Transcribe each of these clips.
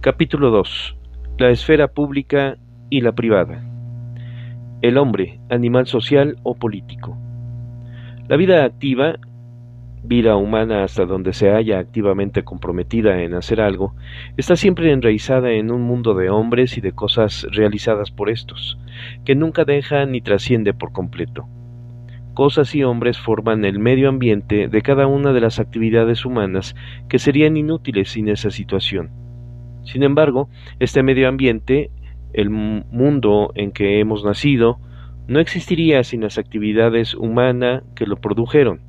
Capítulo 2. La esfera pública y la privada. El hombre, animal social o político. La vida activa, vida humana hasta donde se haya activamente comprometida en hacer algo, está siempre enraizada en un mundo de hombres y de cosas realizadas por estos, que nunca deja ni trasciende por completo. Cosas y hombres forman el medio ambiente de cada una de las actividades humanas que serían inútiles sin esa situación sin embargo, este medio ambiente, el mundo en que hemos nacido, no existiría sin las actividades humanas que lo produjeron,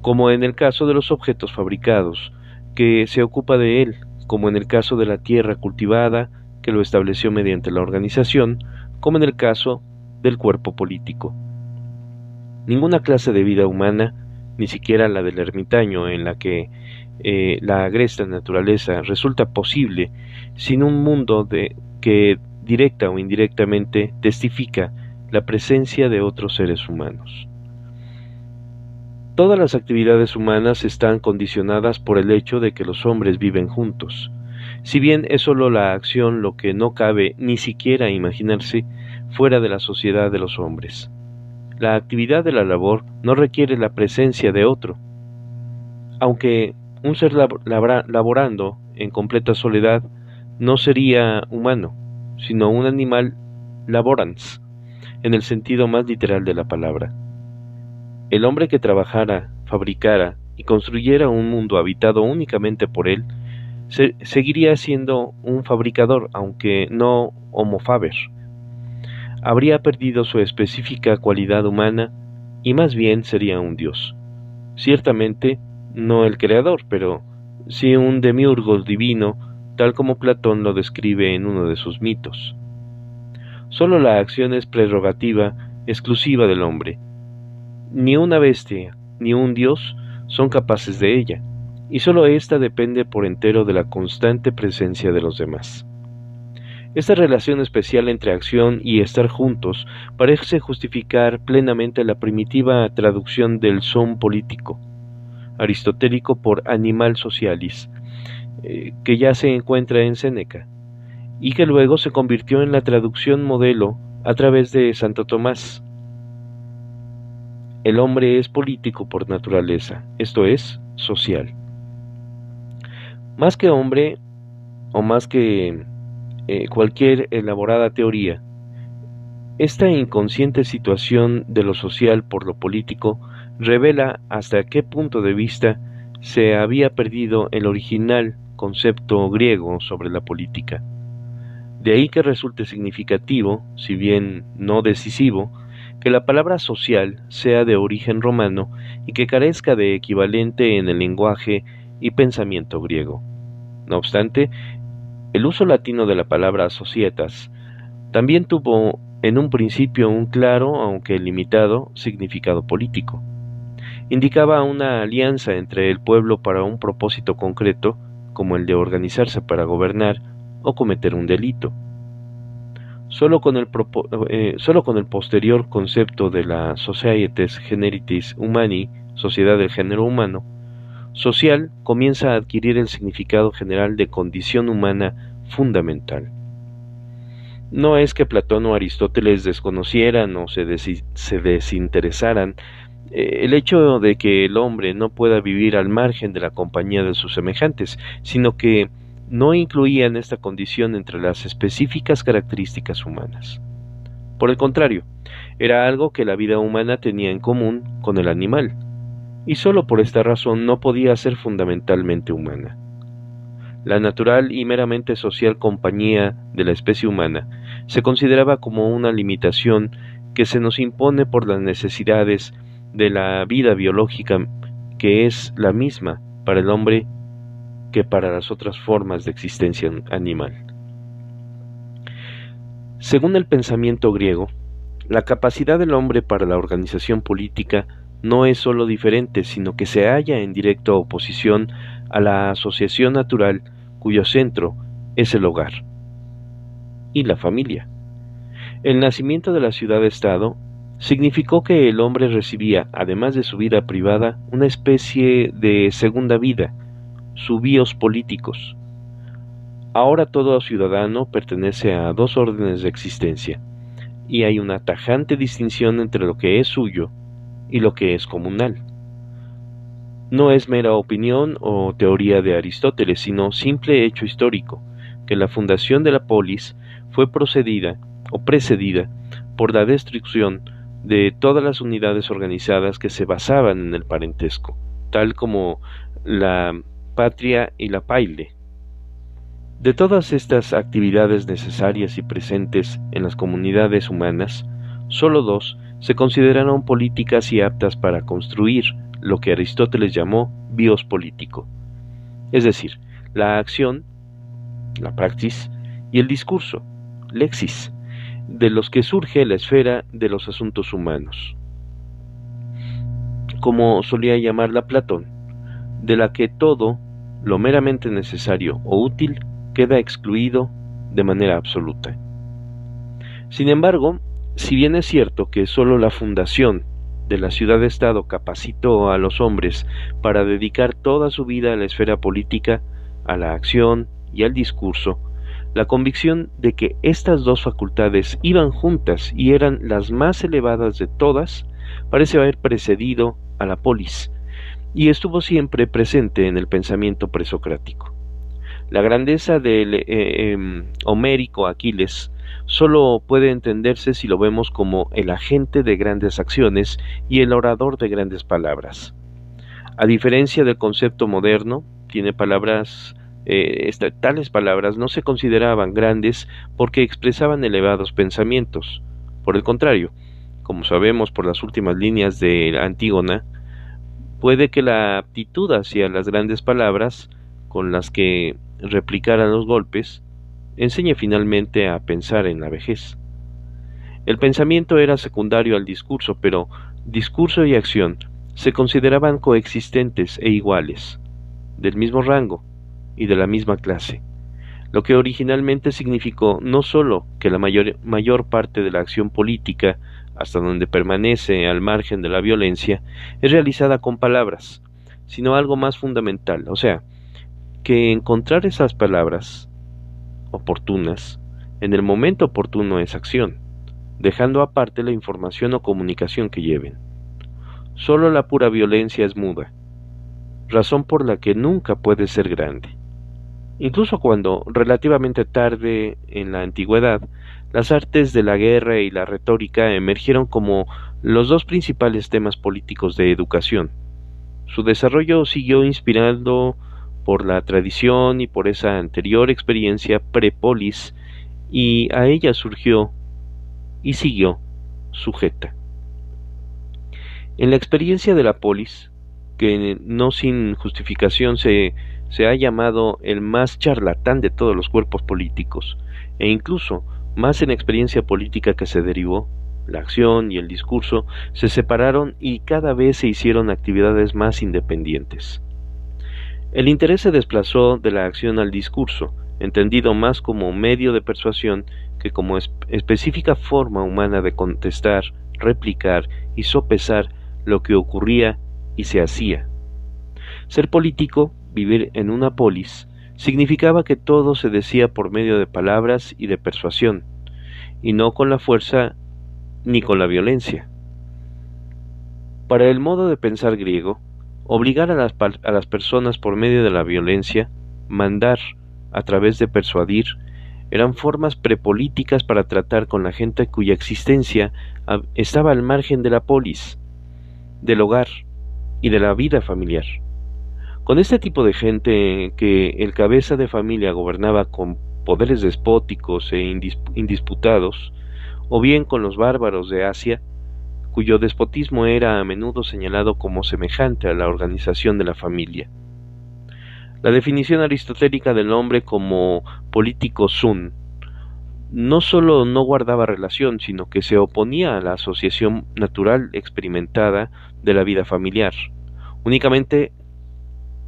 como en el caso de los objetos fabricados, que se ocupa de él, como en el caso de la tierra cultivada, que lo estableció mediante la organización, como en el caso del cuerpo político. Ninguna clase de vida humana, ni siquiera la del ermitaño en la que eh, la agresta naturaleza resulta posible sin un mundo de, que directa o indirectamente testifica la presencia de otros seres humanos. Todas las actividades humanas están condicionadas por el hecho de que los hombres viven juntos. Si bien es sólo la acción lo que no cabe ni siquiera imaginarse fuera de la sociedad de los hombres. La actividad de la labor no requiere la presencia de otro. Aunque un ser laborando en completa soledad no sería humano, sino un animal laborans, en el sentido más literal de la palabra. El hombre que trabajara, fabricara y construyera un mundo habitado únicamente por él, seguiría siendo un fabricador, aunque no homo faber. Habría perdido su específica cualidad humana y más bien sería un dios. Ciertamente, no el creador, pero sí un demiurgo divino, tal como Platón lo describe en uno de sus mitos. Solo la acción es prerrogativa exclusiva del hombre. Ni una bestia, ni un dios son capaces de ella, y sólo ésta depende por entero de la constante presencia de los demás. Esta relación especial entre acción y estar juntos parece justificar plenamente la primitiva traducción del son político, aristotélico por Animal Socialis, eh, que ya se encuentra en Séneca, y que luego se convirtió en la traducción modelo a través de Santo Tomás. El hombre es político por naturaleza, esto es, social. Más que hombre, o más que eh, cualquier elaborada teoría, esta inconsciente situación de lo social por lo político revela hasta qué punto de vista se había perdido el original concepto griego sobre la política. De ahí que resulte significativo, si bien no decisivo, que la palabra social sea de origen romano y que carezca de equivalente en el lenguaje y pensamiento griego. No obstante, el uso latino de la palabra societas también tuvo en un principio un claro, aunque limitado, significado político indicaba una alianza entre el pueblo para un propósito concreto, como el de organizarse para gobernar o cometer un delito. Solo con el, eh, con el posterior concepto de la Societas Generitis Humani, Sociedad del Género Humano, social comienza a adquirir el significado general de condición humana fundamental. No es que Platón o Aristóteles desconocieran o se, se desinteresaran el hecho de que el hombre no pueda vivir al margen de la compañía de sus semejantes, sino que no incluían esta condición entre las específicas características humanas. Por el contrario, era algo que la vida humana tenía en común con el animal, y sólo por esta razón no podía ser fundamentalmente humana. La natural y meramente social compañía de la especie humana se consideraba como una limitación que se nos impone por las necesidades de la vida biológica que es la misma para el hombre que para las otras formas de existencia animal. Según el pensamiento griego, la capacidad del hombre para la organización política no es sólo diferente, sino que se halla en directa oposición a la asociación natural cuyo centro es el hogar y la familia. El nacimiento de la ciudad-estado significó que el hombre recibía, además de su vida privada, una especie de segunda vida, su políticos. Ahora todo ciudadano pertenece a dos órdenes de existencia, y hay una tajante distinción entre lo que es suyo y lo que es comunal. No es mera opinión o teoría de Aristóteles, sino simple hecho histórico, que la fundación de la polis fue procedida o precedida por la destrucción de todas las unidades organizadas que se basaban en el parentesco, tal como la patria y la paile. De todas estas actividades necesarias y presentes en las comunidades humanas, sólo dos se consideraron políticas y aptas para construir lo que Aristóteles llamó bios político, es decir, la acción, la praxis, y el discurso, lexis, de los que surge la esfera de los asuntos humanos, como solía llamarla Platón, de la que todo lo meramente necesario o útil queda excluido de manera absoluta. Sin embargo, si bien es cierto que sólo la fundación de la ciudad-estado capacitó a los hombres para dedicar toda su vida a la esfera política, a la acción y al discurso, la convicción de que estas dos facultades iban juntas y eran las más elevadas de todas parece haber precedido a la polis y estuvo siempre presente en el pensamiento presocrático. La grandeza del eh, em, homérico Aquiles solo puede entenderse si lo vemos como el agente de grandes acciones y el orador de grandes palabras. A diferencia del concepto moderno, tiene palabras eh, tales palabras no se consideraban grandes porque expresaban elevados pensamientos. Por el contrario, como sabemos por las últimas líneas de Antígona, puede que la aptitud hacia las grandes palabras con las que replicaran los golpes enseñe finalmente a pensar en la vejez. El pensamiento era secundario al discurso, pero discurso y acción se consideraban coexistentes e iguales, del mismo rango, y de la misma clase, lo que originalmente significó no sólo que la mayor, mayor parte de la acción política, hasta donde permanece al margen de la violencia, es realizada con palabras, sino algo más fundamental, o sea, que encontrar esas palabras oportunas en el momento oportuno es acción, dejando aparte la información o comunicación que lleven. Solo la pura violencia es muda, razón por la que nunca puede ser grande. Incluso cuando, relativamente tarde en la antigüedad, las artes de la guerra y la retórica emergieron como los dos principales temas políticos de educación. Su desarrollo siguió inspirando por la tradición y por esa anterior experiencia prepolis, y a ella surgió y siguió sujeta. En la experiencia de la polis, que no sin justificación se se ha llamado el más charlatán de todos los cuerpos políticos, e incluso más en experiencia política que se derivó, la acción y el discurso se separaron y cada vez se hicieron actividades más independientes. El interés se desplazó de la acción al discurso, entendido más como medio de persuasión que como específica forma humana de contestar, replicar y sopesar lo que ocurría y se hacía. Ser político vivir en una polis significaba que todo se decía por medio de palabras y de persuasión, y no con la fuerza ni con la violencia. Para el modo de pensar griego, obligar a las, a las personas por medio de la violencia, mandar a través de persuadir, eran formas prepolíticas para tratar con la gente cuya existencia estaba al margen de la polis, del hogar y de la vida familiar. Con este tipo de gente que el cabeza de familia gobernaba con poderes despóticos e indisputados, o bien con los bárbaros de Asia, cuyo despotismo era a menudo señalado como semejante a la organización de la familia. La definición aristotélica del hombre como político sun no sólo no guardaba relación, sino que se oponía a la asociación natural experimentada de la vida familiar. Únicamente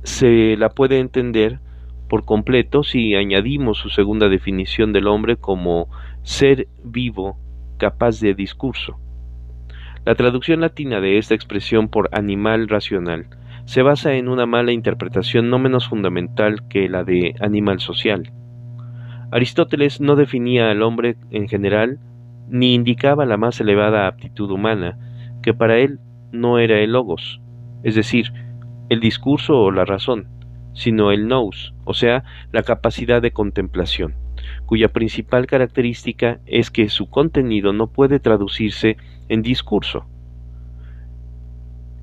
se la puede entender por completo si añadimos su segunda definición del hombre como ser vivo capaz de discurso. La traducción latina de esta expresión por animal racional se basa en una mala interpretación no menos fundamental que la de animal social. Aristóteles no definía al hombre en general ni indicaba la más elevada aptitud humana, que para él no era el logos, es decir, el discurso o la razón, sino el nous, o sea, la capacidad de contemplación, cuya principal característica es que su contenido no puede traducirse en discurso.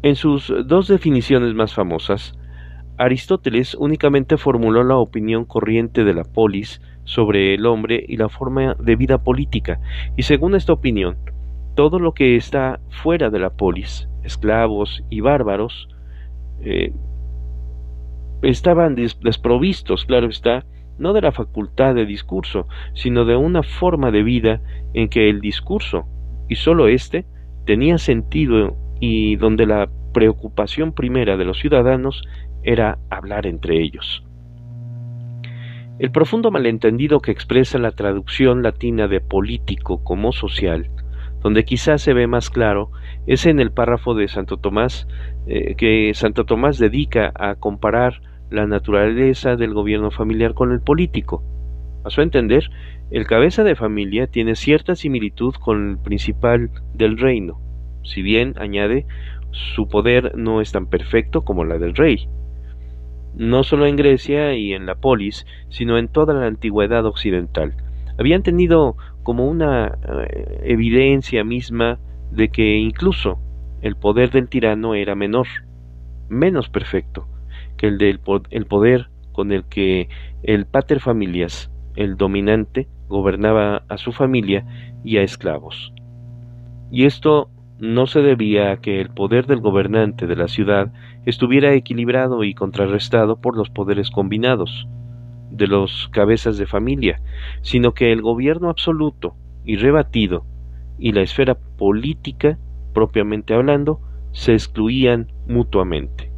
En sus dos definiciones más famosas, Aristóteles únicamente formuló la opinión corriente de la polis sobre el hombre y la forma de vida política, y según esta opinión, todo lo que está fuera de la polis, esclavos y bárbaros, eh, estaban desprovistos, claro está, no de la facultad de discurso, sino de una forma de vida en que el discurso, y sólo éste, tenía sentido y donde la preocupación primera de los ciudadanos era hablar entre ellos. El profundo malentendido que expresa la traducción latina de político como social, donde quizás se ve más claro, es en el párrafo de Santo Tomás eh, que Santo Tomás dedica a comparar la naturaleza del gobierno familiar con el político. A su entender, el cabeza de familia tiene cierta similitud con el principal del reino, si bien, añade, su poder no es tan perfecto como la del rey no solo en Grecia y en la polis, sino en toda la antigüedad occidental. Habían tenido como una eh, evidencia misma de que incluso el poder del tirano era menor, menos perfecto que el del el poder con el que el pater familias, el dominante, gobernaba a su familia y a esclavos. Y esto no se debía a que el poder del gobernante de la ciudad estuviera equilibrado y contrarrestado por los poderes combinados de los cabezas de familia, sino que el gobierno absoluto y rebatido y la esfera política, propiamente hablando, se excluían mutuamente.